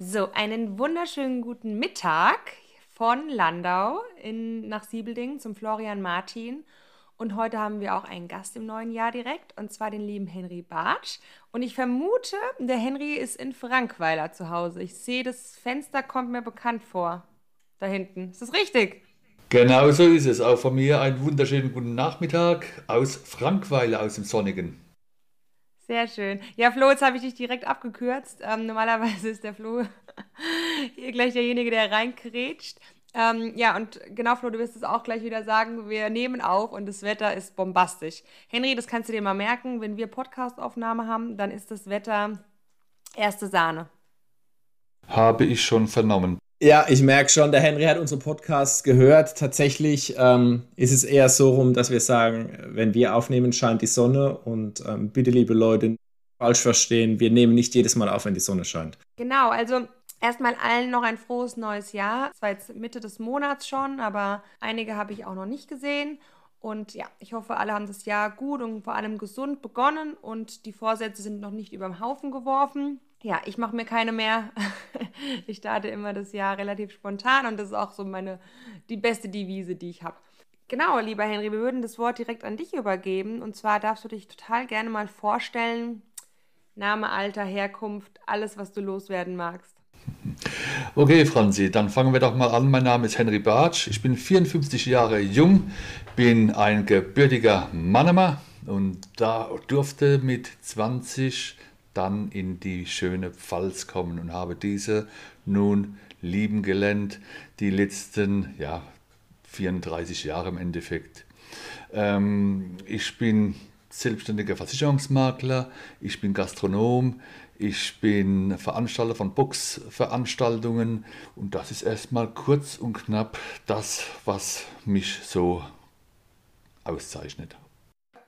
So, einen wunderschönen guten Mittag von Landau in, nach Siebelding zum Florian Martin. Und heute haben wir auch einen Gast im neuen Jahr direkt, und zwar den lieben Henry Bartsch. Und ich vermute, der Henry ist in Frankweiler zu Hause. Ich sehe, das Fenster kommt mir bekannt vor. Da hinten. Ist das richtig? Genau so ist es. Auch von mir einen wunderschönen guten Nachmittag aus Frankweiler, aus dem Sonnigen. Sehr schön. Ja, Flo, jetzt habe ich dich direkt abgekürzt. Ähm, normalerweise ist der Flo hier gleich derjenige, der reinkrätscht. Ähm, ja, und genau, Flo, du wirst es auch gleich wieder sagen. Wir nehmen auf und das Wetter ist bombastisch. Henry, das kannst du dir mal merken. Wenn wir Podcastaufnahme haben, dann ist das Wetter erste Sahne. Habe ich schon vernommen. Ja, ich merke schon, der Henry hat unsere Podcasts gehört. Tatsächlich ähm, ist es eher so rum, dass wir sagen, wenn wir aufnehmen, scheint die Sonne. Und ähm, bitte, liebe Leute, falsch verstehen, wir nehmen nicht jedes Mal auf, wenn die Sonne scheint. Genau, also erstmal allen noch ein frohes neues Jahr. Es war jetzt Mitte des Monats schon, aber einige habe ich auch noch nicht gesehen. Und ja, ich hoffe, alle haben das Jahr gut und vor allem gesund begonnen und die Vorsätze sind noch nicht über den Haufen geworfen ja, ich mache mir keine mehr. ich starte immer das Jahr relativ spontan und das ist auch so meine die beste Devise, die ich habe. Genau, lieber Henry, wir würden das Wort direkt an dich übergeben und zwar darfst du dich total gerne mal vorstellen. Name, Alter, Herkunft, alles, was du loswerden magst. Okay, Franzi, dann fangen wir doch mal an. Mein Name ist Henry Bartsch. Ich bin 54 Jahre jung, bin ein gebürtiger Mannemer und da durfte mit 20 dann in die schöne Pfalz kommen und habe diese nun lieben gelernt, die letzten ja, 34 Jahre im Endeffekt. Ähm, ich bin selbstständiger Versicherungsmakler, ich bin Gastronom, ich bin Veranstalter von Boxveranstaltungen und das ist erstmal kurz und knapp das, was mich so auszeichnet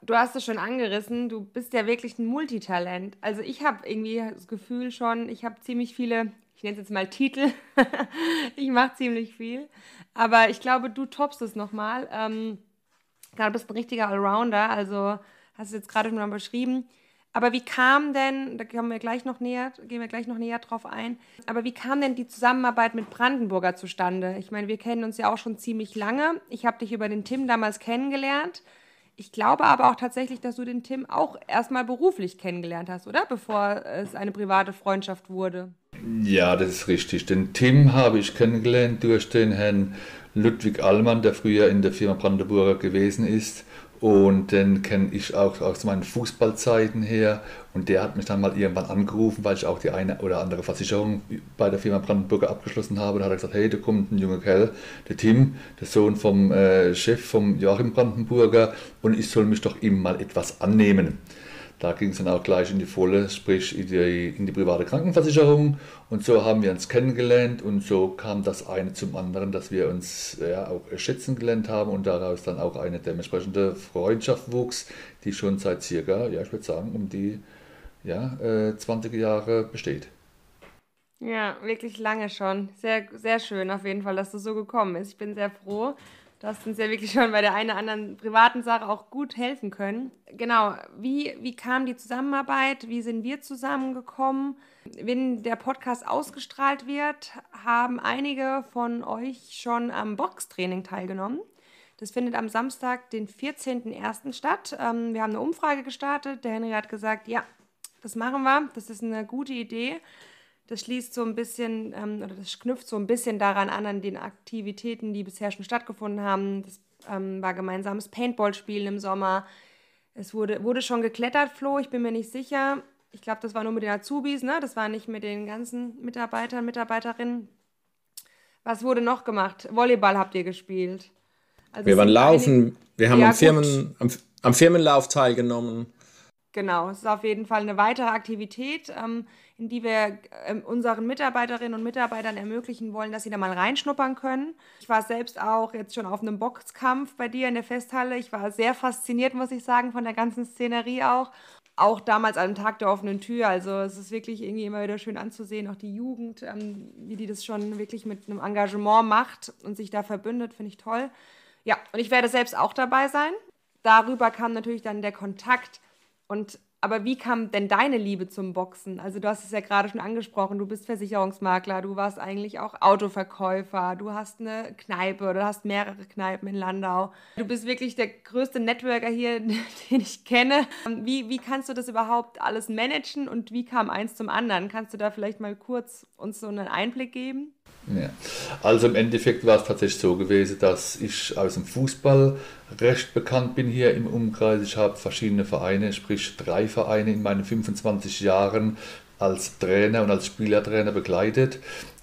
du hast es schon angerissen, du bist ja wirklich ein Multitalent. Also ich habe irgendwie das Gefühl schon, ich habe ziemlich viele, ich nenne es jetzt mal Titel, ich mache ziemlich viel, aber ich glaube, du toppst es nochmal. Ähm, du bist ein richtiger Allrounder, also hast du jetzt gerade schon mal beschrieben. Aber wie kam denn, da kommen wir gleich noch näher, gehen wir gleich noch näher drauf ein, aber wie kam denn die Zusammenarbeit mit Brandenburger zustande? Ich meine, wir kennen uns ja auch schon ziemlich lange. Ich habe dich über den Tim damals kennengelernt. Ich glaube aber auch tatsächlich, dass du den Tim auch erstmal beruflich kennengelernt hast, oder? Bevor es eine private Freundschaft wurde. Ja, das ist richtig. Den Tim habe ich kennengelernt durch den Herrn Ludwig Allmann, der früher in der Firma Brandenburger gewesen ist. Und den kenne ich auch aus meinen Fußballzeiten her. Und der hat mich dann mal irgendwann angerufen, weil ich auch die eine oder andere Versicherung bei der Firma Brandenburger abgeschlossen habe. Da hat er gesagt, hey, da kommt ein junger Kerl, der Tim, der Sohn vom äh, Chef vom Joachim Brandenburger, und ich soll mich doch ihm mal etwas annehmen. Da ging es dann auch gleich in die volle, sprich in die, in die private Krankenversicherung. Und so haben wir uns kennengelernt und so kam das eine zum anderen, dass wir uns ja, auch schätzen gelernt haben und daraus dann auch eine dementsprechende Freundschaft wuchs, die schon seit circa, ja, ich würde sagen, um die ja, äh, 20 Jahre besteht. Ja, wirklich lange schon. Sehr, sehr schön auf jeden Fall, dass das so gekommen ist. Ich bin sehr froh. Du hast uns ja wirklich schon bei der einen oder anderen privaten Sache auch gut helfen können. Genau, wie, wie kam die Zusammenarbeit? Wie sind wir zusammengekommen? Wenn der Podcast ausgestrahlt wird, haben einige von euch schon am Boxtraining teilgenommen. Das findet am Samstag, den 14.01. statt. Ähm, wir haben eine Umfrage gestartet. Der Henry hat gesagt, ja, das machen wir. Das ist eine gute Idee. Das schließt so ein bisschen, ähm, oder das knüpft so ein bisschen daran an, an den Aktivitäten, die bisher schon stattgefunden haben. Das ähm, war gemeinsames Paintball-Spielen im Sommer. Es wurde, wurde schon geklettert, Flo, ich bin mir nicht sicher. Ich glaube, das war nur mit den Azubis, ne? Das war nicht mit den ganzen Mitarbeitern, Mitarbeiterinnen. Was wurde noch gemacht? Volleyball habt ihr gespielt. Also wir waren laufen, wir haben ja, am, Firmen, am, am, Firmenlauf teilgenommen. Genau, es ist auf jeden Fall eine weitere Aktivität. Ähm, in die wir ähm, unseren Mitarbeiterinnen und Mitarbeitern ermöglichen wollen, dass sie da mal reinschnuppern können. Ich war selbst auch jetzt schon auf einem Boxkampf bei dir in der Festhalle. Ich war sehr fasziniert, muss ich sagen, von der ganzen Szenerie auch. Auch damals am Tag der offenen Tür. Also es ist wirklich irgendwie immer wieder schön anzusehen, auch die Jugend, ähm, wie die das schon wirklich mit einem Engagement macht und sich da verbündet, finde ich toll. Ja, und ich werde selbst auch dabei sein. Darüber kam natürlich dann der Kontakt und aber wie kam denn deine Liebe zum Boxen? Also du hast es ja gerade schon angesprochen, du bist Versicherungsmakler, du warst eigentlich auch Autoverkäufer, du hast eine Kneipe oder hast mehrere Kneipen in Landau. Du bist wirklich der größte Networker hier, den ich kenne. Wie, wie kannst du das überhaupt alles managen und wie kam eins zum anderen? Kannst du da vielleicht mal kurz uns so einen Einblick geben? Ja. Also im Endeffekt war es tatsächlich so gewesen, dass ich aus dem Fußball recht bekannt bin hier im Umkreis. Ich habe verschiedene Vereine, sprich drei Vereine in meinen 25 Jahren als Trainer und als Spielertrainer begleitet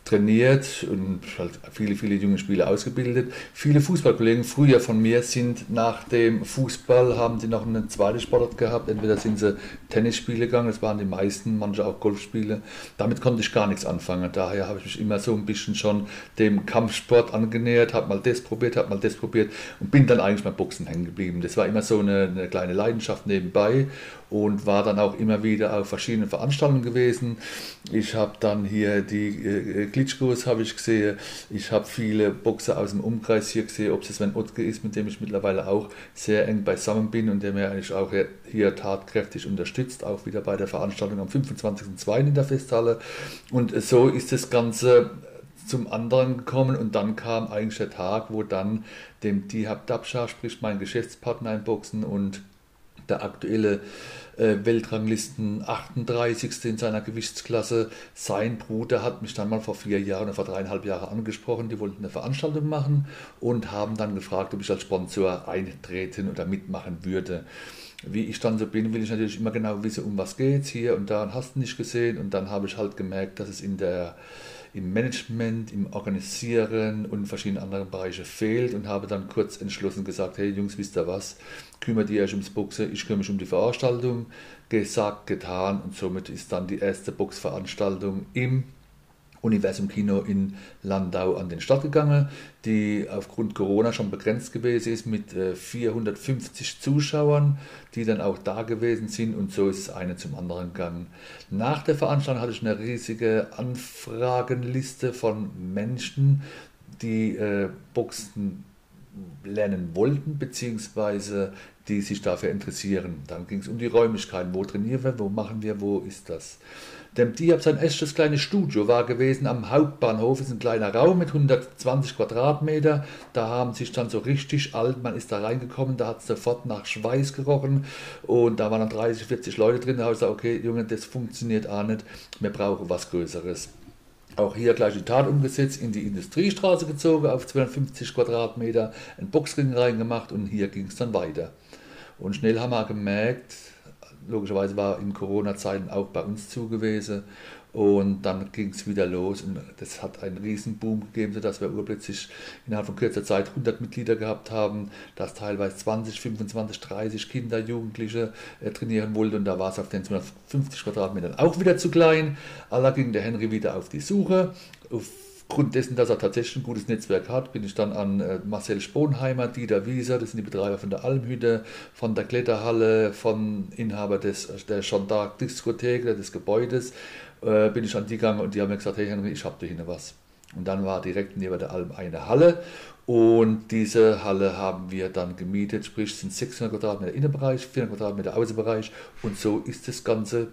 trainiert und halt viele, viele junge Spieler ausgebildet. Viele Fußballkollegen früher von mir sind nach dem Fußball, haben sie noch einen zweiten Sport gehabt. Entweder sind sie Tennisspiele gegangen, das waren die meisten, manche auch Golfspiele. Damit konnte ich gar nichts anfangen. Daher habe ich mich immer so ein bisschen schon dem Kampfsport angenähert, habe mal das probiert, habe mal das probiert und bin dann eigentlich beim Boxen hängen geblieben. Das war immer so eine, eine kleine Leidenschaft nebenbei und war dann auch immer wieder auf verschiedenen Veranstaltungen gewesen. Ich habe dann hier die äh, Klitschkos habe ich gesehen, ich habe viele Boxer aus dem Umkreis hier gesehen, ob es Sven Ottke ist, mit dem ich mittlerweile auch sehr eng beisammen bin und der mir eigentlich auch hier tatkräftig unterstützt, auch wieder bei der Veranstaltung am 25.02. in der Festhalle. Und so ist das Ganze zum anderen gekommen und dann kam eigentlich der Tag, wo dann dem Dihab Dabscha, sprich mein Geschäftspartner im Boxen und der aktuelle äh, Weltranglisten 38. in seiner Gewichtsklasse. Sein Bruder hat mich dann mal vor vier Jahren oder vor dreieinhalb Jahren angesprochen. Die wollten eine Veranstaltung machen und haben dann gefragt, ob ich als Sponsor eintreten oder mitmachen würde. Wie ich dann so bin, will ich natürlich immer genau wissen, um was geht Hier und da hast du nicht gesehen. Und dann habe ich halt gemerkt, dass es in der im Management, im Organisieren und in verschiedenen anderen Bereichen fehlt und habe dann kurz entschlossen gesagt, hey Jungs, wisst ihr was, kümmert ihr euch ums Boxen, ich kümmere mich um die Veranstaltung. Gesagt, getan und somit ist dann die erste Boxveranstaltung im Universum Kino in Landau an den Start gegangen, die aufgrund Corona schon begrenzt gewesen ist mit 450 äh, Zuschauern, die dann auch da gewesen sind und so ist es eine zum anderen gegangen. Nach der Veranstaltung hatte ich eine riesige Anfragenliste von Menschen, die äh, Boxen lernen wollten, beziehungsweise die sich dafür interessieren. Dann ging es um die Räumlichkeiten, wo trainieren wir, wo machen wir, wo ist das. Dem Diab sein erstes kleines Studio war gewesen am Hauptbahnhof, ist ein kleiner Raum mit 120 Quadratmeter. Da haben sich dann so richtig alt, man ist da reingekommen, da hat es sofort nach Schweiß gerochen und da waren dann 30, 40 Leute drin. Da habe ich gesagt, okay, Junge, das funktioniert auch nicht, wir brauchen was Größeres. Auch hier gleich die Tat umgesetzt, in die Industriestraße gezogen, auf 250 Quadratmeter, ein Boxring reingemacht und hier ging es dann weiter. Und schnell haben wir gemerkt, logischerweise war in Corona-Zeiten auch bei uns zu gewesen. Und dann ging es wieder los und das hat einen riesen Boom gegeben, sodass wir urplötzlich innerhalb von kürzer Zeit 100 Mitglieder gehabt haben, dass teilweise 20, 25, 30 Kinder, Jugendliche äh, trainieren wollten und da war es auf den 250 Quadratmetern auch wieder zu klein. Allah ging der Henry wieder auf die Suche. Auf Aufgrund dessen, dass er tatsächlich ein gutes Netzwerk hat, bin ich dann an äh, Marcel Sponheimer, Dieter Wieser, das sind die Betreiber von der Almhütte, von der Kletterhalle, von Inhaber des, der Gendarme Diskothek, des Gebäudes, äh, bin ich an die gegangen und die haben mir gesagt, hey Henry, ich habe da hinten was. Und dann war direkt neben der Alm eine Halle und diese Halle haben wir dann gemietet, sprich sind 600 Quadratmeter Innenbereich, 400 Quadratmeter Außenbereich und so ist das Ganze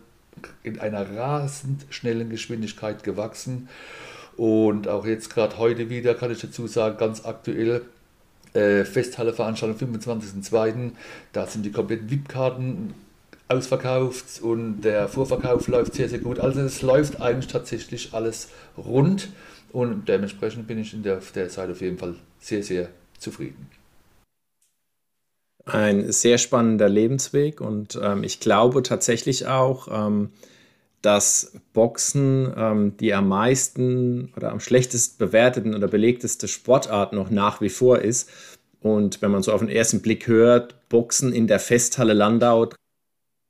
in einer rasend schnellen Geschwindigkeit gewachsen. Und auch jetzt gerade heute wieder, kann ich dazu sagen, ganz aktuell, äh, Festhalle-Veranstaltung 25.02. Da sind die kompletten VIP-Karten ausverkauft und der Vorverkauf läuft sehr, sehr gut. Also es läuft eigentlich tatsächlich alles rund und dementsprechend bin ich in der, auf der Seite auf jeden Fall sehr, sehr zufrieden. Ein sehr spannender Lebensweg und ähm, ich glaube tatsächlich auch, ähm, dass Boxen ähm, die am meisten oder am schlechtest bewerteten oder belegteste Sportart noch nach wie vor ist. Und wenn man so auf den ersten Blick hört, Boxen in der Festhalle Landau,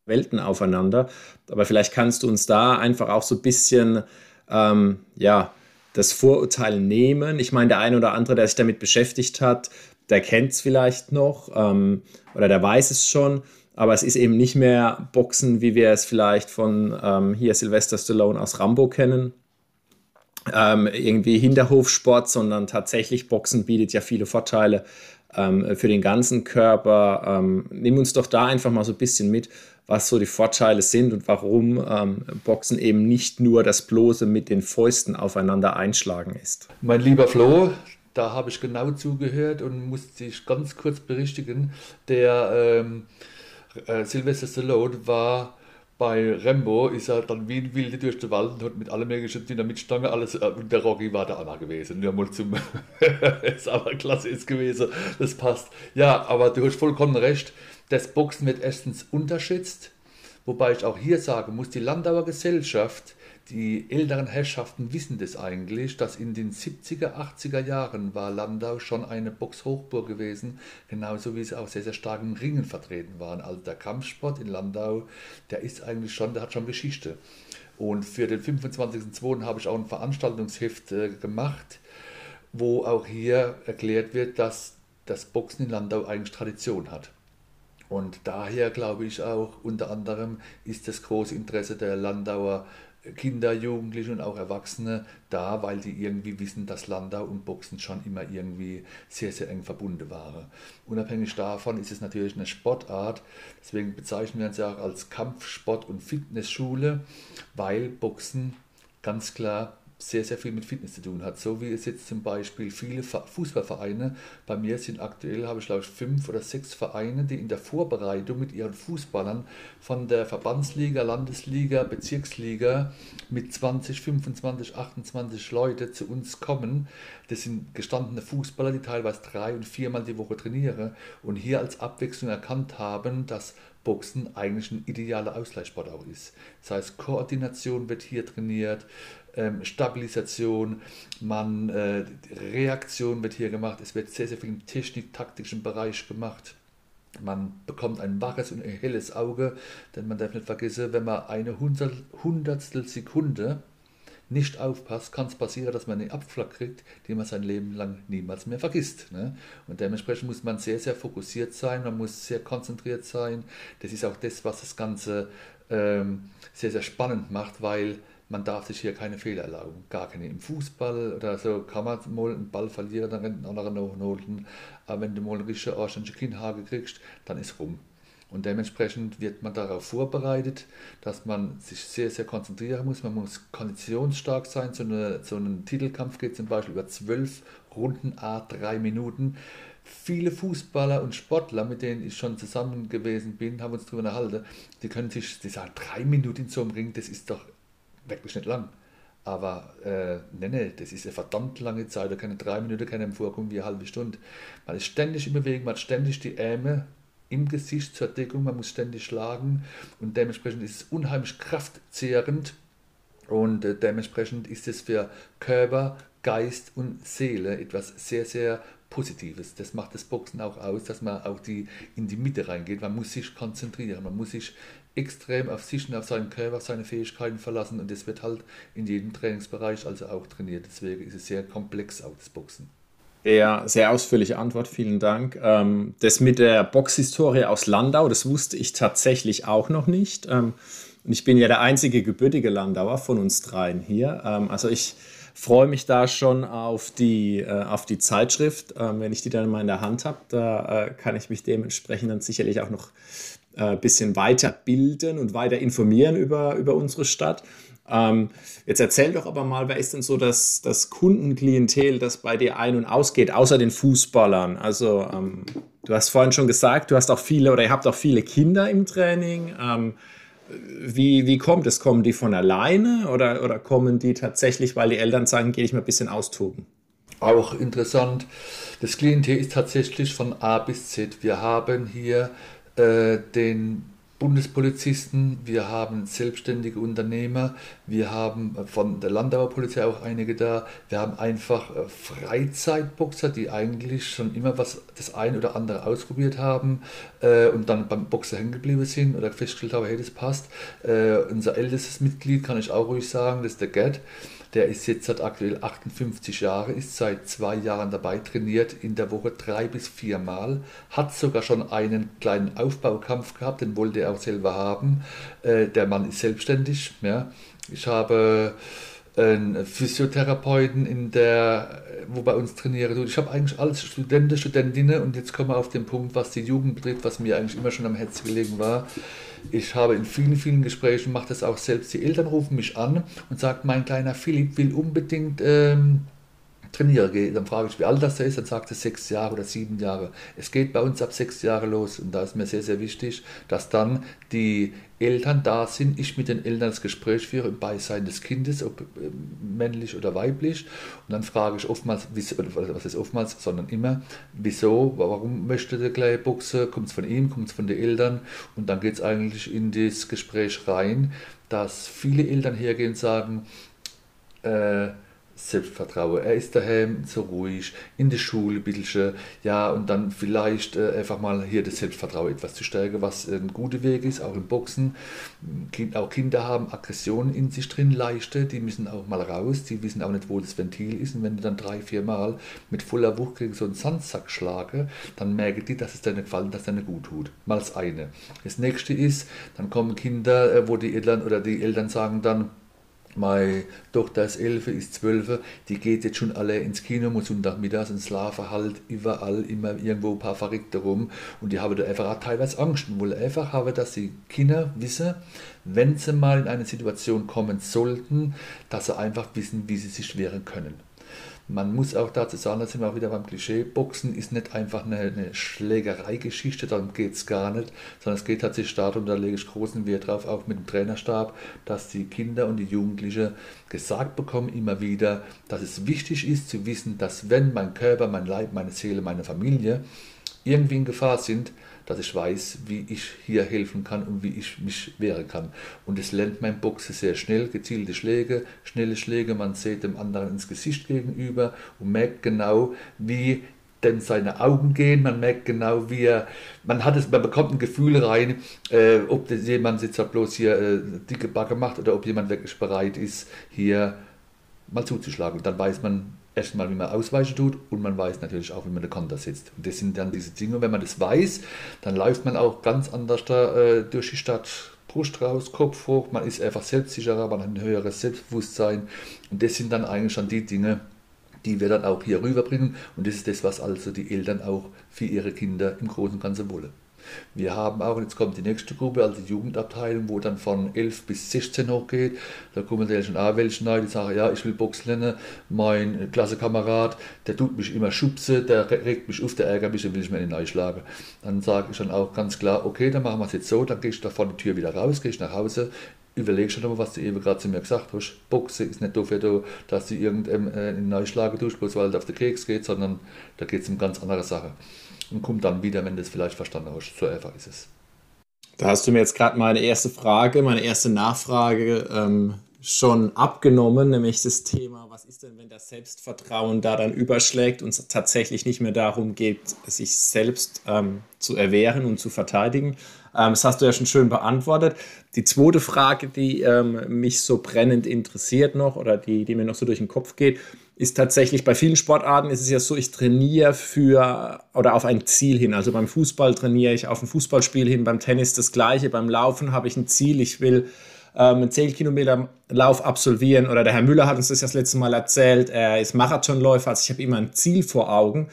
Welten aufeinander. Aber vielleicht kannst du uns da einfach auch so ein bisschen, ähm, ja, das Vorurteil nehmen. Ich meine, der eine oder andere, der sich damit beschäftigt hat, der kennt es vielleicht noch ähm, oder der weiß es schon aber es ist eben nicht mehr Boxen, wie wir es vielleicht von ähm, hier Sylvester Stallone aus Rambo kennen. Ähm, irgendwie Hinterhofsport, sondern tatsächlich Boxen bietet ja viele Vorteile. ähm, für den ganzen Körper. Ähm, nimm uns doch da einfach mal so ein bisschen mit, was so die Vorteile sind und warum ähm, Boxen eben nicht nur das bloße mit den Fäusten aufeinander einschlagen ist. Mein lieber Flo, da habe ich genau zugehört und musste dich ganz kurz berichtigen. Der ähm, äh, Sylvester Stallone war bei Rambo ist er dann wie ein Wilde durch den Wald und hat mit allem möglichen Dynamitstange alles, äh, und der Rocky war da auch gewesen, nur mal zum, ist aber klasse ist gewesen, das passt. Ja, aber du hast vollkommen recht, das Boxen wird erstens unterschätzt, wobei ich auch hier sagen muss, die Landauer Gesellschaft, die älteren Herrschaften wissen das eigentlich, dass in den 70er, 80er Jahren war Landau schon eine Boxhochburg gewesen, genauso wie sie auch sehr, sehr stark im Ringen vertreten waren. Also der Kampfsport in Landau, der ist eigentlich schon, der hat schon Geschichte. Und für den 25.02. habe ich auch ein Veranstaltungsheft äh, gemacht, wo auch hier erklärt wird, dass das Boxen in Landau eigentlich Tradition hat. Und daher glaube ich auch, unter anderem ist das große Interesse der Landauer Kinder, Jugendliche und auch Erwachsene da, weil die irgendwie wissen, dass Landau und Boxen schon immer irgendwie sehr, sehr eng verbunden waren. Unabhängig davon ist es natürlich eine Sportart, deswegen bezeichnen wir uns ja auch als Kampfsport- und Fitnessschule, weil Boxen ganz klar sehr, sehr viel mit Fitness zu tun hat. So wie es jetzt zum Beispiel viele Fußballvereine, bei mir sind aktuell, habe ich glaube ich fünf oder sechs Vereine, die in der Vorbereitung mit ihren Fußballern von der Verbandsliga, Landesliga, Bezirksliga mit 20, 25, 28 Leute zu uns kommen. Das sind gestandene Fußballer, die teilweise drei und viermal die Woche trainieren und hier als Abwechslung erkannt haben, dass Boxen eigentlich ein idealer Ausgleichssport auch ist. Das heißt, Koordination wird hier trainiert, ähm, Stabilisation, man, äh, Reaktion wird hier gemacht, es wird sehr, sehr viel im technik-taktischen Bereich gemacht. Man bekommt ein waches und ein helles Auge, denn man darf nicht vergessen, wenn man eine Hundertstel Sekunde nicht aufpasst, kann es passieren, dass man einen Abflack kriegt, den man sein Leben lang niemals mehr vergisst. Ne? Und dementsprechend muss man sehr, sehr fokussiert sein, man muss sehr konzentriert sein. Das ist auch das, was das Ganze ähm, sehr, sehr spannend macht, weil man darf sich hier keine Fehler erlauben. Gar keine. Im Fußball oder so kann man mal einen Ball verlieren, dann rennt ein anderer noch holen. Aber wenn du mal eine richtige anständige Kinnhage kriegst, dann ist rum. Und dementsprechend wird man darauf vorbereitet, dass man sich sehr, sehr konzentrieren muss. Man muss konditionsstark sein. So, eine, so ein Titelkampf geht zum Beispiel über zwölf Runden, a drei Minuten. Viele Fußballer und Sportler, mit denen ich schon zusammen gewesen bin, haben uns darüber erhalten, die können sich, die sagen, drei Minuten in so einem Ring, das ist doch wirklich nicht lang. Aber äh, nee, nee, das ist eine verdammt lange Zeit. Da können drei Minuten können vorkommen wie eine halbe Stunde. Man ist ständig in Bewegung, man hat ständig die Ärmel im Gesicht zur Deckung, man muss ständig schlagen und dementsprechend ist es unheimlich kraftzehrend und äh, dementsprechend ist es für Körper, Geist und Seele etwas sehr, sehr Positives. Das macht das Boxen auch aus, dass man auch die, in die Mitte reingeht. Man muss sich konzentrieren, man muss sich extrem auf sich und auf seinen Körper, seine Fähigkeiten verlassen und das wird halt in jedem Trainingsbereich also auch trainiert. Deswegen ist es sehr komplex auch das Boxen. Ja, sehr ausführliche Antwort, vielen Dank. Ähm, das mit der Boxhistorie aus Landau, das wusste ich tatsächlich auch noch nicht. Ähm, ich bin ja der einzige gebürtige Landauer von uns dreien hier. Ähm, also ich freue mich da schon auf die, äh, auf die Zeitschrift. wenn ich die dann mal in der Hand habe, da äh, kann ich mich dementsprechend dann sicherlich auch noch ein äh, bisschen weiterbilden und weiter informieren über, über unsere Stadt. Ähm, jetzt erzähl doch aber mal, wer ist denn so das, das Kundenklientel, das bei dir ein- und ausgeht, außer den Fußballern? Also, ähm, du hast vorhin schon gesagt, du hast auch viele oder ihr habt auch viele Kinder im Training. Ähm, wie, wie kommt es? Kommen die von alleine oder, oder kommen die tatsächlich, weil die Eltern sagen, gehe ich mal ein bisschen austoben? Auch interessant. Das Klientel ist tatsächlich von A bis Z. Wir haben hier äh, den Bundespolizisten, wir haben selbstständige Unternehmer, wir haben von der Landauer Polizei auch einige da, wir haben einfach äh, Freizeitboxer, die eigentlich schon immer was das ein oder andere ausprobiert haben äh, und dann beim Boxer hängen geblieben sind oder festgestellt haben, hey, das passt. Äh, unser ältestes Mitglied kann ich auch ruhig sagen, das ist der Gerd. Der ist jetzt seit aktuell 58 Jahre, ist seit zwei Jahren dabei, trainiert in der Woche drei bis vier Mal, hat sogar schon einen kleinen Aufbaukampf gehabt, den wollte er auch selber haben. Äh, der Mann ist selbstständig. Ja. Ich habe einen Physiotherapeuten in der, wo bei uns trainiere. Ich habe eigentlich alles Studenten, Studentinnen und jetzt kommen wir auf den Punkt, was die Jugend betrifft, was mir eigentlich immer schon am Herzen gelegen war. Ich habe in vielen, vielen Gesprächen, mache das auch selbst, die Eltern rufen mich an und sagen, mein kleiner Philipp will unbedingt ähm, trainiere gehe, dann frage ich, wie alt das ist, dann sagt er sechs Jahre oder sieben Jahre. Es geht bei uns ab sechs Jahre los und da ist mir sehr, sehr wichtig, dass dann die Eltern da sind, ich mit den Eltern das Gespräch führe im Beisein des Kindes, ob äh, männlich oder weiblich. Und dann frage ich oftmals, was ist oftmals, sondern immer, wieso, warum möchte der gleich Buchse, kommt es von ihm, kommt es von den Eltern? Und dann geht es eigentlich in das Gespräch rein, dass viele Eltern hergehen und sagen, äh, Selbstvertrauen. Er ist daheim so ruhig, in der Schule ein bisschen, ja, und dann vielleicht äh, einfach mal hier das Selbstvertrauen etwas zu stärken, was ein guter Weg ist, auch im Boxen. Kind, auch Kinder haben Aggressionen in sich drin, leichte, die müssen auch mal raus, die wissen auch nicht, wo das Ventil ist. Und wenn du dann drei, vier Mal mit voller Wucht gegen so einen Sandsack schlage, dann merken die, dass es nicht gefallen, dass es dir gut tut. Mal das eine. Das nächste ist, dann kommen Kinder, äh, wo die Eltern oder die Eltern sagen dann, meine Tochter ist 11, ist 12, die geht jetzt schon alle ins Kino, muss Sonntagmittags ins Schlafen halt überall immer irgendwo ein paar Verrückte rum und die haben da einfach auch teilweise Angst und wollen einfach haben, dass die Kinder wissen, wenn sie mal in eine Situation kommen sollten, dass sie einfach wissen, wie sie sich wehren können. Man muss auch dazu sagen, da sind wir auch wieder beim Klischee, Boxen ist nicht einfach eine, eine Schlägereigeschichte, darum geht es gar nicht, sondern es geht tatsächlich darum, da lege ich großen Wert drauf, auch mit dem Trainerstab, dass die Kinder und die Jugendlichen gesagt bekommen immer wieder, dass es wichtig ist zu wissen, dass wenn mein Körper, mein Leib, meine Seele, meine Familie irgendwie in Gefahr sind, dass ich weiß, wie ich hier helfen kann und wie ich mich wehren kann. Und das lernt mein Boxer sehr schnell, gezielte Schläge, schnelle Schläge, man sieht dem anderen ins Gesicht gegenüber und merkt genau, wie denn seine Augen gehen, man merkt genau, wie er, man hat es, man bekommt ein Gefühl rein, äh, ob das jemand jetzt halt bloß hier äh, dicke Backe macht oder ob jemand wirklich bereit ist, hier mal zuzuschlagen. Dann weiß man, erstmal, wie man ausweichen tut und man weiß natürlich auch, wie man den Konter setzt. Und das sind dann diese Dinge, wenn man das weiß, dann läuft man auch ganz anders da, äh, durch die Stadt, Brust raus, Kopf hoch, man ist einfach selbstsicherer, man hat ein höheres Selbstbewusstsein und das sind dann eigentlich schon die Dinge, die wir dann auch hier rüberbringen und das ist das, was also die Eltern auch für ihre Kinder im Großen und Ganzen wollen. Wir haben auch, jetzt kommt die nächste Gruppe, also die Jugendabteilung, wo dann von 11 bis 16 hochgeht. Da kommen dann schon auch welche rein, die sagen, ja, ich will Box lernen. Mein Klassenkamerad, der tut mich immer schubsen, der regt mich auf, der ärgert mich, dann will ich mir nicht schlagen. Dann sage ich dann auch ganz klar, okay, dann machen wir es jetzt so, dann gehe ich da vor die Tür wieder raus, gehe ich nach Hause, überleg schon mal, was du eben gerade zu mir gesagt hast. Boxen ist nicht dafür, dass du irgendeinen äh, Neuschlagen tust, bloß weil es auf den Keks geht, sondern da geht es um ganz andere Sachen und kommt dann wieder, wenn du es vielleicht verstanden hast. So einfach ist es. Da hast du mir jetzt gerade meine erste Frage, meine erste Nachfrage ähm, schon abgenommen, nämlich das Thema, was ist denn, wenn das Selbstvertrauen da dann überschlägt und es tatsächlich nicht mehr darum geht, sich selbst ähm, zu erwehren und zu verteidigen. Ähm, das hast du ja schon schön beantwortet. Die zweite Frage, die ähm, mich so brennend interessiert noch oder die, die mir noch so durch den Kopf geht, ist tatsächlich bei vielen Sportarten ist es ja so, ich trainiere für oder auf ein Ziel hin. Also beim Fußball trainiere ich auf ein Fußballspiel hin, beim Tennis das gleiche, beim Laufen habe ich ein Ziel, ich will ähm, einen 10 Kilometer Lauf absolvieren oder der Herr Müller hat uns das ja das letzte Mal erzählt, er ist Marathonläufer, also ich habe immer ein Ziel vor Augen.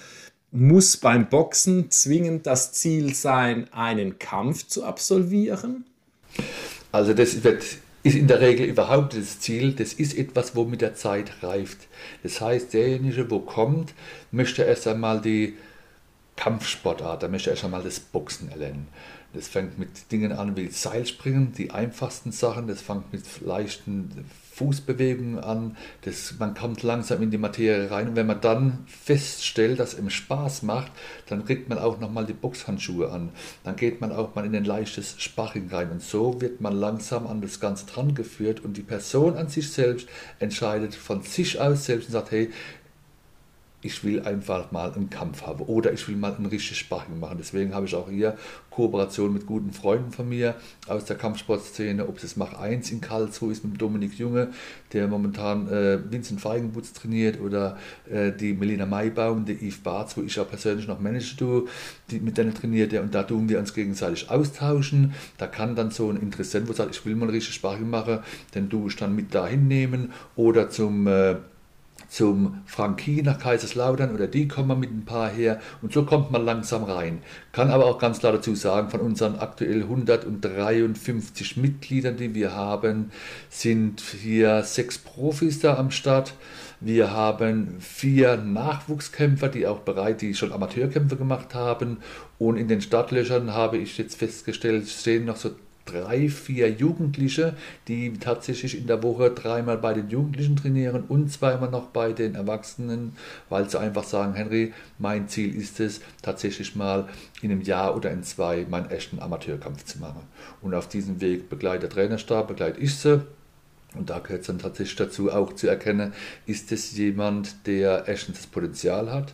Muss beim Boxen zwingend das Ziel sein, einen Kampf zu absolvieren? Also das wird ist in der Regel überhaupt das Ziel, das ist etwas, wo mit der Zeit reift. Das heißt, derjenige, wo kommt, möchte erst einmal die Kampfsportart, er möchte erst einmal das Boxen erlernen. Das fängt mit Dingen an wie Seilspringen, die einfachsten Sachen, das fängt mit leichten Fußbewegungen an, das, man kommt langsam in die Materie rein. Und wenn man dann feststellt, dass es Spaß macht, dann kriegt man auch nochmal die Boxhandschuhe an. Dann geht man auch mal in ein leichtes Sparring rein. Und so wird man langsam an das Ganze dran geführt. Und die Person an sich selbst entscheidet von sich aus selbst und sagt, hey, ich will einfach mal einen Kampf haben oder ich will mal ein richtiges Sparring machen. Deswegen habe ich auch hier Kooperation mit guten Freunden von mir aus der Kampfsportszene, ob es das Mach 1 in Karlsruhe ist mit Dominik Junge, der momentan äh, Vincent Feigenbutz trainiert oder äh, die Melina Maibaum, die Yves Barz, wo ich auch persönlich noch manage, du, die mit denen trainiert und da tun wir uns gegenseitig austauschen. Da kann dann so ein Interessent, wo sagt, ich will mal richtig Sparring machen, den du ich dann mit dahin nehmen oder zum äh, zum Frankie nach Kaiserslautern oder die kommen mit ein paar her und so kommt man langsam rein. Kann aber auch ganz klar dazu sagen, von unseren aktuell 153 Mitgliedern, die wir haben, sind hier sechs Profis da am Start. Wir haben vier Nachwuchskämpfer, die auch bereit, die schon Amateurkämpfe gemacht haben. Und in den Startlöchern habe ich jetzt festgestellt, stehen noch so drei, vier Jugendliche, die tatsächlich in der Woche dreimal bei den Jugendlichen trainieren und zweimal noch bei den Erwachsenen, weil sie einfach sagen, Henry, mein Ziel ist es, tatsächlich mal in einem Jahr oder in zwei meinen echten Amateurkampf zu machen. Und auf diesem Weg begleitet der Trainerstab, begleite ich sie. Und da gehört es dann tatsächlich dazu, auch zu erkennen, ist es jemand, der erstens das Potenzial hat,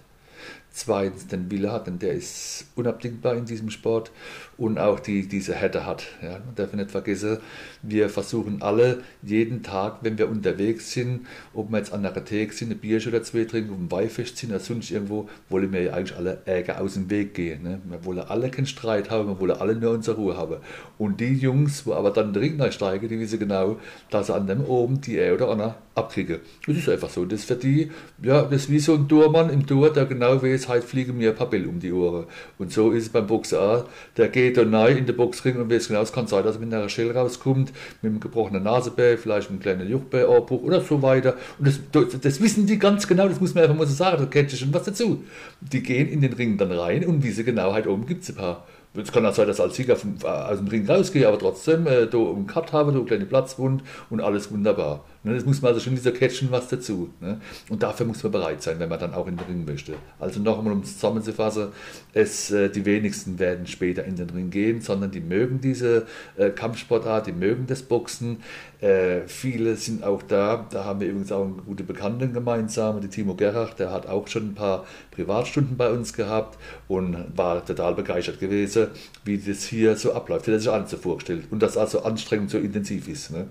zweitens den Wille hat, denn der ist unabdingbar in diesem Sport und auch die, diese Härte hat. Ja. Man darf nicht vergessen, wir versuchen alle jeden Tag, wenn wir unterwegs sind, ob wir jetzt an der Theke sind, ein Bierchen oder zwei trinken, auf dem Weihfest sind oder sonst irgendwo, wollen wir ja eigentlich alle Ärger aus dem Weg gehen. Ne? Wir wollen alle keinen Streit haben, wir wollen alle nur unsere Ruhe haben. Und die Jungs, wo aber dann den Ring steigen, die wissen genau, dass sie an dem oben die er oder andere abkriegen. Das ist einfach so. Das ist für die, ja, das ist wie so ein Tormann im Tor, der genau weiß, heute fliegen mir ein paar Bälle um die Ohren. Und so ist es beim auch. Der geht geht da rein in den Boxring und weiß genau, es kann sein, dass er mit einer Schelle rauskommt, mit einem gebrochenen Nasenbär, vielleicht einem kleinen Juchtbärabbruch oder so weiter. Und das, das, wissen die ganz genau, das muss man einfach mal so sagen, da kennt ihr schon was dazu. Die gehen in den Ring dann rein und wissen genau, halt oben gibt es ein paar es kann auch sein, dass als Sieger vom, äh, aus dem Ring rausgehe, aber trotzdem äh, da einen Cut habe, da eine kleine Platzwund und alles wunderbar. Ne? Das muss man also schon dieser Catchen was dazu. Ne? Und dafür muss man bereit sein, wenn man dann auch in den Ring möchte. Also noch einmal, um es zusammenzufassen, es, äh, die wenigsten werden später in den Ring gehen, sondern die mögen diese äh, Kampfsportart, die mögen das Boxen. Äh, viele sind auch da. Da haben wir übrigens auch einen guten Bekannten gemeinsam, die Timo Gerhard, der hat auch schon ein paar Privatstunden bei uns gehabt und war total begeistert gewesen, wie das hier so abläuft, wie er sich alles so vorgestellt und das also anstrengend so intensiv ist. Ne?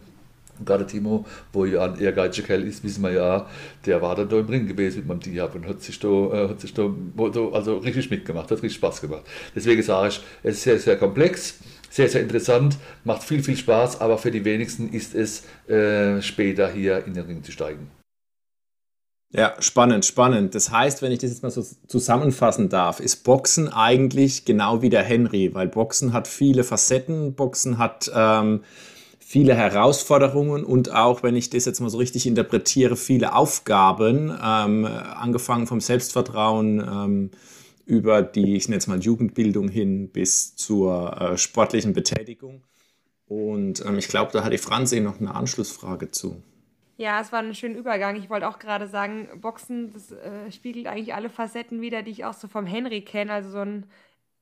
Gerade Timo, wo ja ein ehrgeiziger Kerl ist, wissen wir ja, der war dann da im Ring gewesen mit meinem Diab und hat sich da, äh, hat sich da also richtig mitgemacht, hat richtig Spaß gemacht. Deswegen sage ich, es ist sehr, sehr komplex, sehr, sehr interessant, macht viel, viel Spaß, aber für die wenigsten ist es äh, später hier in den Ring zu steigen. Ja, spannend, spannend. Das heißt, wenn ich das jetzt mal so zusammenfassen darf, ist Boxen eigentlich genau wie der Henry, weil Boxen hat viele Facetten, Boxen hat ähm, viele Herausforderungen und auch, wenn ich das jetzt mal so richtig interpretiere, viele Aufgaben, ähm, angefangen vom Selbstvertrauen ähm, über die, ich nenne es mal Jugendbildung hin bis zur äh, sportlichen Betätigung. Und ähm, ich glaube, da hat die Franzi noch eine Anschlussfrage zu. Ja, es war ein schöner Übergang. Ich wollte auch gerade sagen, Boxen, das äh, spiegelt eigentlich alle Facetten wieder, die ich auch so vom Henry kenne. Also so ein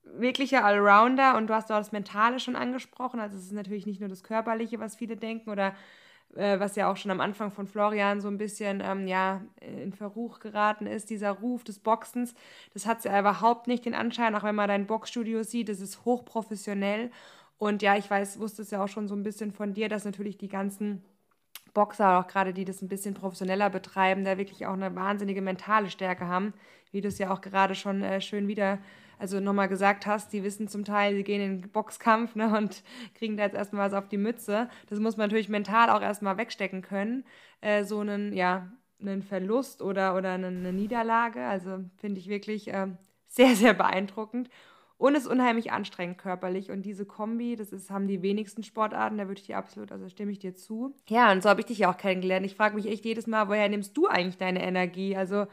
wirklicher Allrounder und du hast auch das Mentale schon angesprochen. Also es ist natürlich nicht nur das Körperliche, was viele denken oder äh, was ja auch schon am Anfang von Florian so ein bisschen ähm, ja, in Verruch geraten ist, dieser Ruf des Boxens. Das hat ja überhaupt nicht den Anschein, auch wenn man dein Boxstudio sieht, das ist hochprofessionell. Und ja, ich weiß, wusste es ja auch schon so ein bisschen von dir, dass natürlich die ganzen Boxer, auch gerade die das ein bisschen professioneller betreiben, da wirklich auch eine wahnsinnige mentale Stärke haben, wie du es ja auch gerade schon äh, schön wieder also nochmal gesagt hast, die wissen zum Teil, sie gehen in den Boxkampf ne, und kriegen da jetzt erstmal was auf die Mütze. Das muss man natürlich mental auch erstmal wegstecken können. Äh, so einen, ja, einen Verlust oder, oder eine, eine Niederlage. Also finde ich wirklich äh, sehr, sehr beeindruckend. Und es ist unheimlich anstrengend körperlich. Und diese Kombi, das ist, haben die wenigsten Sportarten, da würde ich dir absolut, also stimme ich dir zu. Ja, und so habe ich dich ja auch kennengelernt. Ich frage mich echt jedes Mal, woher nimmst du eigentlich deine Energie? Also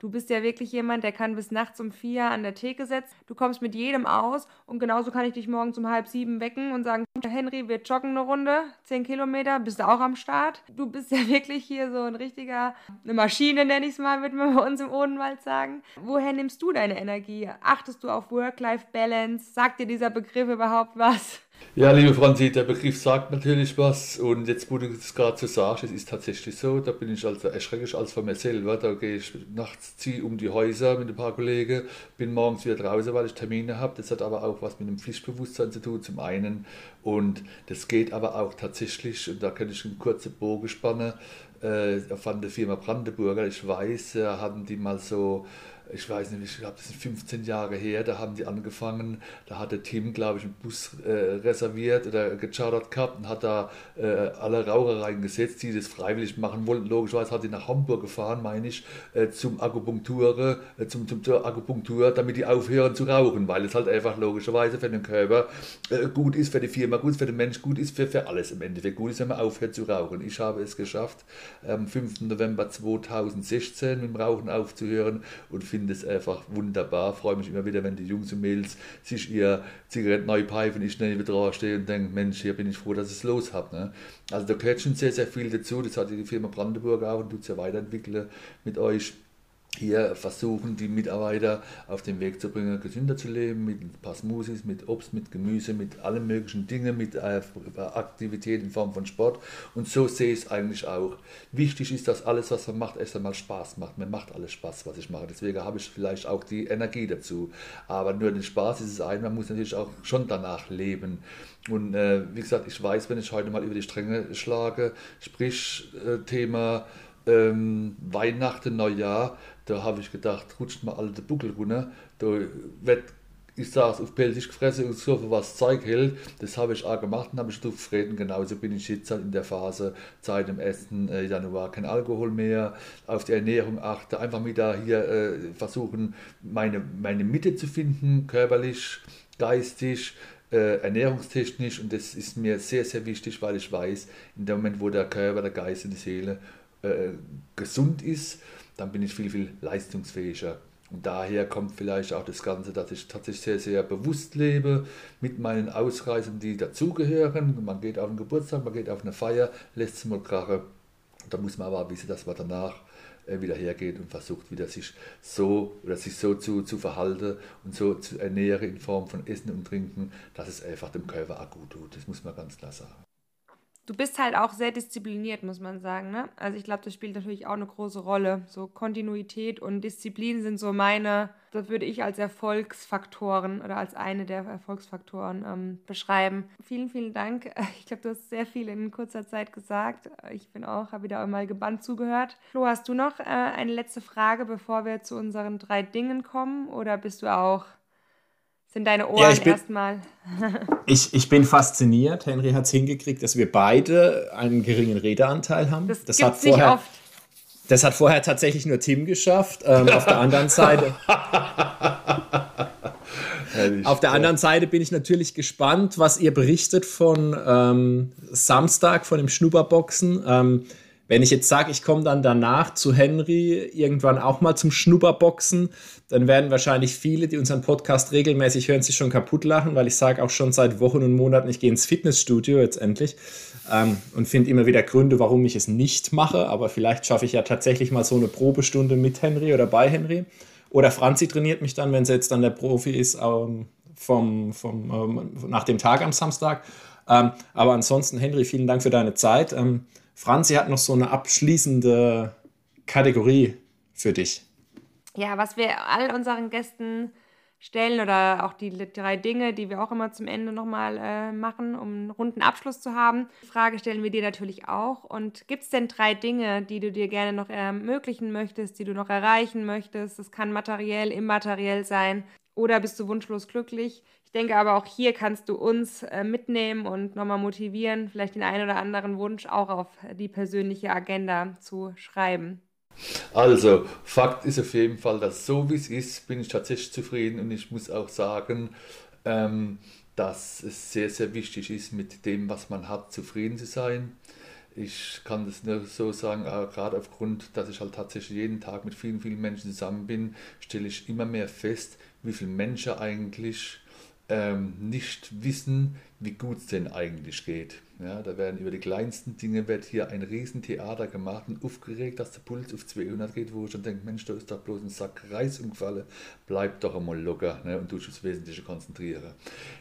Du bist ja wirklich jemand, der kann bis nachts um vier an der Theke sitzen. Du kommst mit jedem aus und genauso kann ich dich morgens um halb sieben wecken und sagen, Henry, wir joggen eine Runde, zehn Kilometer, bist du auch am Start. Du bist ja wirklich hier so ein richtiger, eine Maschine nenne ich es mal, würde man bei uns im Odenwald sagen. Woher nimmst du deine Energie? Achtest du auf Work-Life-Balance? Sagt dir dieser Begriff überhaupt was? Ja, liebe Franzi, der Begriff sagt natürlich was. Und jetzt, wo du es gerade so sagst, es ist tatsächlich so, da bin ich also erschrecklich als von mir selber, da gehe ich nachts, ziehe um die Häuser mit ein paar Kollegen, bin morgens wieder draußen, weil ich Termine habe, das hat aber auch was mit dem Pflichtbewusstsein zu tun, zum einen. Und das geht aber auch tatsächlich, und da kann ich einen kurzen Bogen spannen, äh, von der Firma Brandenburger, ich weiß, äh, haben die mal so ich weiß nicht, ich glaube, das sind 15 Jahre her, da haben die angefangen, da hat der Tim, glaube ich, einen Bus äh, reserviert oder gechartert gehabt und hat da äh, alle Raucher reingesetzt, die das freiwillig machen wollten. Logischerweise hat die nach Hamburg gefahren, meine ich, äh, zum Akupunktur, äh, zum, zum, zur Akupunktur, damit die aufhören zu rauchen, weil es halt einfach logischerweise für den Körper äh, gut ist, für die Firma gut ist, für den Mensch gut ist, für, für alles im Endeffekt gut ist, wenn man aufhört zu rauchen. Ich habe es geschafft, am 5. November 2016 mit dem Rauchen aufzuhören und finde finde es einfach wunderbar. Freue mich immer wieder, wenn die Jungs und Mädels sich ihr Zigaretten neu pfeifen, ich neben dran stehe und denke, Mensch, hier bin ich froh, dass ich es los habe. Ne? Also da gehört schon sehr, sehr viel dazu. Das hat die Firma Brandenburg auch und tut es ja weiterentwickeln mit euch hier versuchen, die Mitarbeiter auf den Weg zu bringen, gesünder zu leben, mit ein paar Smoothies, mit Obst, mit Gemüse, mit allen möglichen Dingen, mit äh, Aktivität in Form von Sport. Und so sehe ich es eigentlich auch. Wichtig ist, dass alles, was man macht, erst einmal Spaß macht. Mir macht alles Spaß, was ich mache. Deswegen habe ich vielleicht auch die Energie dazu. Aber nur den Spaß ist es ein, man muss natürlich auch schon danach leben. Und äh, wie gesagt, ich weiß, wenn ich heute mal über die Stränge schlage, sprich äh, Thema ähm, Weihnachten, Neujahr, da habe ich gedacht, rutscht mal alle den Buckel runter. Da wird, ich saß auf Pelzig gefressen und so was Zeug hält. Das habe ich auch gemacht und habe ich drauf reden. Genauso bin ich jetzt halt in der Phase seit dem 1. Äh, Januar kein Alkohol mehr, auf die Ernährung achte, einfach wieder hier äh, versuchen, meine, meine Mitte zu finden, körperlich, geistig, äh, ernährungstechnisch und das ist mir sehr, sehr wichtig, weil ich weiß, in dem Moment, wo der Körper, der Geist und die Seele äh, gesund ist, dann bin ich viel, viel leistungsfähiger. Und daher kommt vielleicht auch das Ganze, dass ich tatsächlich sehr, sehr bewusst lebe mit meinen Ausreisen, die dazugehören. Man geht auf einen Geburtstag, man geht auf eine Feier, lässt es mal krachen. Da muss man aber wissen, dass man danach äh, wieder hergeht und versucht wieder sich so oder sich so zu, zu verhalten und so zu ernähren in Form von Essen und Trinken, dass es einfach dem Körper auch gut tut. Das muss man ganz klar sagen. Du bist halt auch sehr diszipliniert, muss man sagen. Ne? Also ich glaube, das spielt natürlich auch eine große Rolle. So Kontinuität und Disziplin sind so meine, das würde ich als Erfolgsfaktoren oder als eine der Erfolgsfaktoren ähm, beschreiben. Vielen, vielen Dank. Ich glaube, du hast sehr viel in kurzer Zeit gesagt. Ich bin auch, habe wieder mal gebannt zugehört. Flo, hast du noch äh, eine letzte Frage, bevor wir zu unseren drei Dingen kommen? Oder bist du auch sind deine Ohren ja, erstmal. ich, ich bin fasziniert. Henry hat es hingekriegt, dass wir beide einen geringen Redeanteil haben. Das, das hat vorher, nicht oft. Das hat vorher tatsächlich nur Tim geschafft. Ähm, auf der anderen Seite. Auf der anderen Seite bin ich natürlich gespannt, was ihr berichtet von ähm, Samstag, von dem Schnupperboxen. Ähm, wenn ich jetzt sage, ich komme dann danach zu Henry irgendwann auch mal zum Schnupperboxen, dann werden wahrscheinlich viele, die unseren Podcast regelmäßig hören, sich schon kaputt lachen, weil ich sage auch schon seit Wochen und Monaten, ich gehe ins Fitnessstudio jetzt endlich ähm, und finde immer wieder Gründe, warum ich es nicht mache. Aber vielleicht schaffe ich ja tatsächlich mal so eine Probestunde mit Henry oder bei Henry. Oder Franzi trainiert mich dann, wenn sie jetzt dann der Profi ist, ähm, vom, vom, ähm, nach dem Tag am Samstag. Ähm, aber ansonsten, Henry, vielen Dank für deine Zeit. Ähm, Franzi hat noch so eine abschließende Kategorie für dich. Ja, was wir all unseren Gästen stellen oder auch die drei Dinge, die wir auch immer zum Ende nochmal äh, machen, um einen runden Abschluss zu haben. Die Frage stellen wir dir natürlich auch. Und gibt es denn drei Dinge, die du dir gerne noch ermöglichen möchtest, die du noch erreichen möchtest? Das kann materiell, immateriell sein. Oder bist du wunschlos glücklich? Ich denke aber auch hier kannst du uns äh, mitnehmen und nochmal motivieren, vielleicht den einen oder anderen Wunsch auch auf die persönliche Agenda zu schreiben. Also, Fakt ist auf jeden Fall, dass so wie es ist, bin ich tatsächlich zufrieden und ich muss auch sagen, ähm, dass es sehr, sehr wichtig ist, mit dem, was man hat, zufrieden zu sein. Ich kann das nur so sagen, gerade aufgrund, dass ich halt tatsächlich jeden Tag mit vielen, vielen Menschen zusammen bin, stelle ich immer mehr fest, wie viele Menschen eigentlich ähm, nicht wissen, wie gut es denn eigentlich geht. Ja, da werden über die kleinsten Dinge wird hier ein Riesentheater gemacht und aufgeregt, dass der Puls auf 200 geht, wo ich dann denke, Mensch, da ist doch bloß ein Sack Reis umgefallen, bleib doch einmal locker ne, und du dich aufs Wesentliche konzentrieren.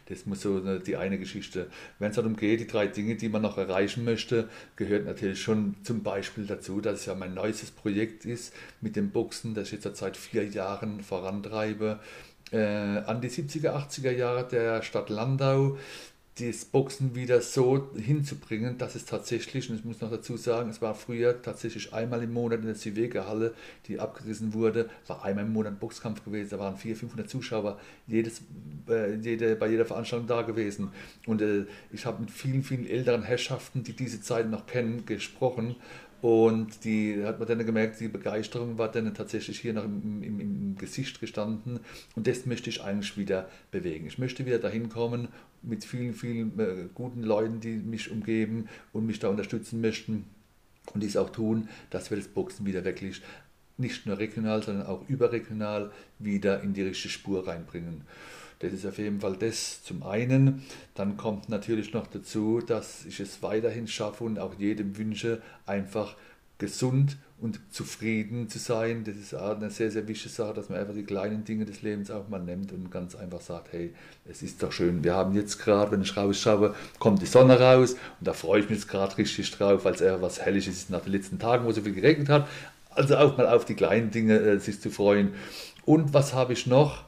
Das muss so ne, die eine Geschichte. Wenn es darum geht, die drei Dinge, die man noch erreichen möchte, gehört natürlich schon zum Beispiel dazu, dass es ja mein neuestes Projekt ist mit dem Boxen, das ich jetzt seit vier Jahren vorantreibe. Äh, an die 70er, 80er Jahre der Stadt Landau das Boxen wieder so hinzubringen, dass es tatsächlich, und ich muss noch dazu sagen, es war früher tatsächlich einmal im Monat in der Ziveger-Halle, die abgerissen wurde, war einmal im Monat ein Boxkampf gewesen, da waren 400, 500 Zuschauer jedes, äh, jede, bei jeder Veranstaltung da gewesen. Und äh, ich habe mit vielen, vielen älteren Herrschaften, die diese Zeit noch kennen, gesprochen und die hat man dann gemerkt, die Begeisterung war dann tatsächlich hier noch im, im, im, Gesicht gestanden. Und das möchte ich eigentlich wieder bewegen. Ich möchte wieder dahin kommen mit vielen, vielen äh, guten Leuten, die mich umgeben und mich da unterstützen möchten. Und dies auch tun, dass wir das Boxen wieder wirklich nicht nur regional, sondern auch überregional wieder in die richtige Spur reinbringen. Das ist auf jeden Fall das zum einen. Dann kommt natürlich noch dazu, dass ich es weiterhin schaffe und auch jedem wünsche, einfach gesund und zufrieden zu sein. Das ist eine sehr, sehr wichtige Sache, dass man einfach die kleinen Dinge des Lebens auch mal nimmt und ganz einfach sagt, hey, es ist doch schön. Wir haben jetzt gerade, wenn ich rausschaue, kommt die Sonne raus und da freue ich mich jetzt gerade richtig drauf, weil es eher was Helliges ist nach den letzten Tagen, wo so viel geregnet hat. Also auch mal auf die kleinen Dinge äh, sich zu freuen. Und was habe ich noch?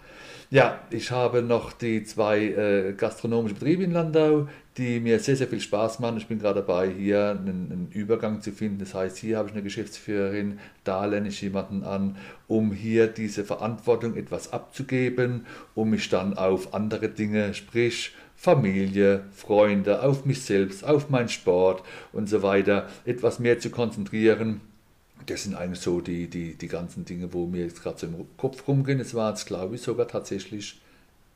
Ja, ich habe noch die zwei äh, gastronomischen Betriebe in Landau, die mir sehr, sehr viel Spaß machen. Ich bin gerade dabei, hier einen, einen, Übergang zu finden. Das heißt, hier habe ich eine Geschäftsführerin, da lerne ich jemanden an, um hier diese Verantwortung etwas abzugeben, um mich dann auf andere Dinge, sprich Familie, Freunde, auf mich selbst, auf meinen Sport und so weiter, etwas mehr zu konzentrieren das sind eigentlich so die, die, die ganzen Dinge, wo mir jetzt gerade so im Kopf rumgehen. Es waren jetzt, glaube ich, sogar tatsächlich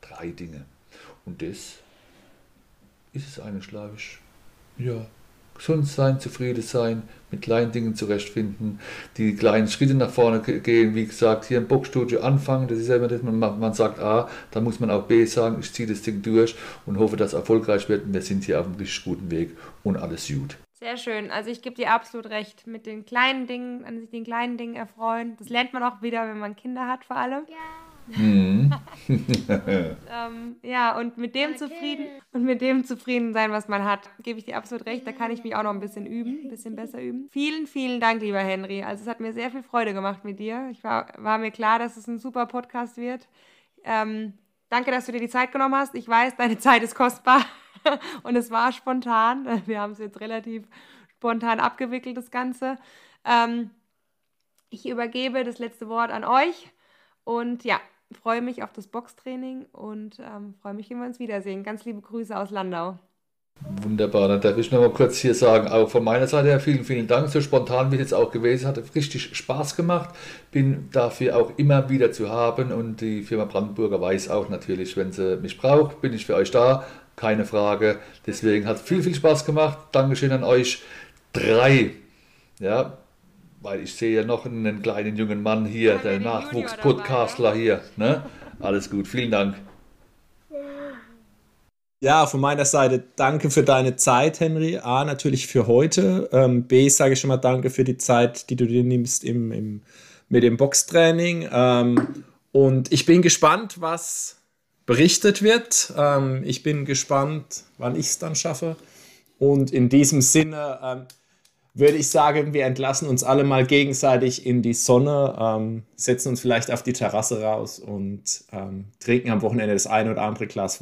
drei Dinge. Und das ist es eigentlich, glaube ich. Ja, gesund sein, zufrieden sein, mit kleinen Dingen zurechtfinden, die kleinen Schritte nach vorne gehen. Wie gesagt, hier im Boxstudio anfangen, das ist ja immer das, man, man sagt A, dann muss man auch B sagen, ich ziehe das Ding durch und hoffe, dass es erfolgreich wird. Und wir sind hier auf einem richtig guten Weg und alles gut. Sehr schön. Also ich gebe dir absolut recht. Mit den kleinen Dingen, an sich den kleinen Dingen erfreuen. Das lernt man auch wieder, wenn man Kinder hat, vor allem. Ja. Mhm. ähm, ja, und mit dem okay. zufrieden und mit dem zufrieden sein, was man hat, gebe ich dir absolut recht. Da kann ich mich auch noch ein bisschen üben, ein bisschen besser üben. Vielen, vielen Dank, lieber Henry. Also es hat mir sehr viel Freude gemacht mit dir. Ich war, war mir klar, dass es ein super Podcast wird. Ähm, danke, dass du dir die Zeit genommen hast. Ich weiß, deine Zeit ist kostbar. und es war spontan. Wir haben es jetzt relativ spontan abgewickelt, das Ganze. Ähm, ich übergebe das letzte Wort an euch und ja, freue mich auf das Boxtraining und ähm, freue mich, wenn wir uns wiedersehen. Ganz liebe Grüße aus Landau. Wunderbar, dann darf ich noch mal kurz hier sagen, auch von meiner Seite her vielen, vielen Dank. So spontan wie es jetzt auch gewesen hat, richtig Spaß gemacht. Bin dafür auch immer wieder zu haben und die Firma Brandenburger weiß auch natürlich, wenn sie mich braucht, bin ich für euch da keine Frage. Deswegen hat es viel, viel Spaß gemacht. Dankeschön an euch drei. Ja, weil ich sehe ja noch einen kleinen jungen Mann hier, ja, der Nachwuchs-Podcastler hier. Ne? Alles gut, vielen Dank. Ja, von meiner Seite danke für deine Zeit, Henry. A, natürlich für heute. Ähm, B, sage ich schon mal danke für die Zeit, die du dir nimmst im, im, mit dem Boxtraining. Ähm, und ich bin gespannt, was berichtet wird. Ähm, ich bin gespannt, wann ich es dann schaffe. Und in diesem Sinne ähm, würde ich sagen, wir entlassen uns alle mal gegenseitig in die Sonne, ähm, setzen uns vielleicht auf die Terrasse raus und ähm, trinken am Wochenende das ein oder andere Glas